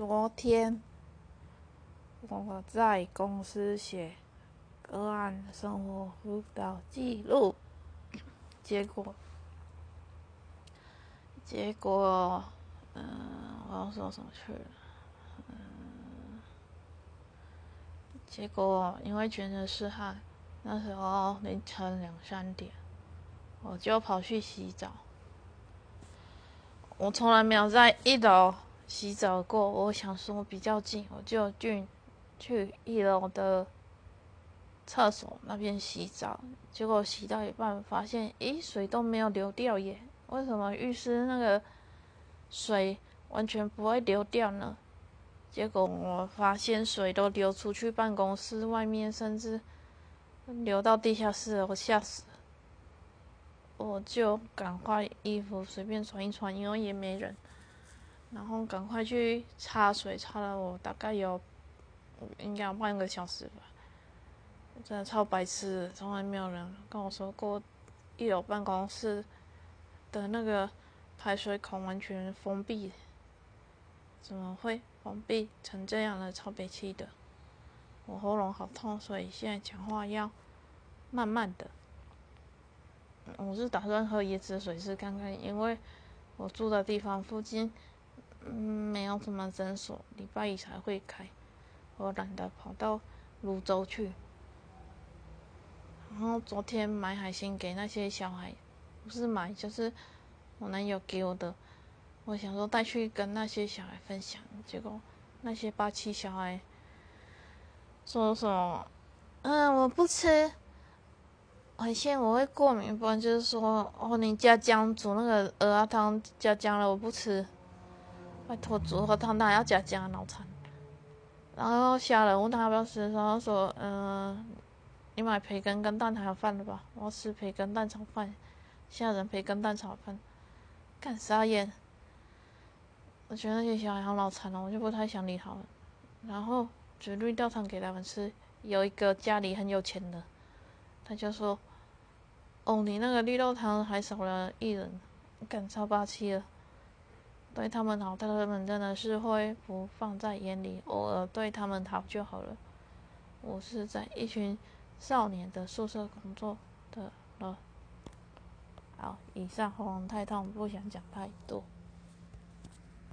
昨天我在公司写个案生活辅导记录，结果结果，嗯，我要说什么去了？嗯，结果因为全身是汗，那时候凌晨两三点，我就跑去洗澡。我从来没有在一楼。洗澡过，我想说比较近，我就进去一楼的厕所那边洗澡。结果洗到一半，发现咦，水都没有流掉耶？为什么浴室那个水完全不会流掉呢？结果我发现水都流出去办公室外面，甚至流到地下室，我吓死。我就赶快衣服随便穿一穿，因为也没人。然后赶快去擦水，擦了我大概有应该有半个小时吧。真的超白痴，从来没有人跟我说过一楼办公室的那个排水孔完全封闭，怎么会封闭成这样的？超悲气的！我喉咙好痛，所以现在讲话要慢慢的。我是打算喝椰子水试看看，因为我住的地方附近。嗯，没有什么诊所，礼拜一才会开。我懒得跑到泸州去。然后昨天买海鲜给那些小孩，不是买就是我男友给我的。我想说带去跟那些小孩分享，结果那些八七小孩说什么？嗯，我不吃海鲜，我会过敏。不然就是说，哦，你加姜煮那个鹅啊汤加姜了，我不吃。拜托，煮河汤还要加姜，脑残。然后虾仁问他要不要吃，然后说：“嗯，你买培根跟蛋炒饭了吧？我要吃培根蛋炒饭，虾仁培根蛋炒饭。”干啥眼？我觉得那些小孩好脑残哦，我就不太想理他们。然后煮绿豆汤给他们吃，有一个家里很有钱的，他就说：“哦，你那个绿豆汤还少了一人，干超霸气了。”对他们好，他们真的是会不放在眼里，偶尔对他们好就好了。我是在一群少年的宿舍工作的了。好，以上喉咙太痛，不想讲太多。